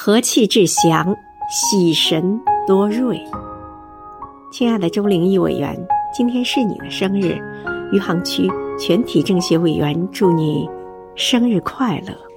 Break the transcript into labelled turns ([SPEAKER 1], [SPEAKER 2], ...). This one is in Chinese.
[SPEAKER 1] 和气致祥，喜神多瑞。亲爱的周灵义委员，今天是你的生日，余杭区全体政协委员祝你生日快乐。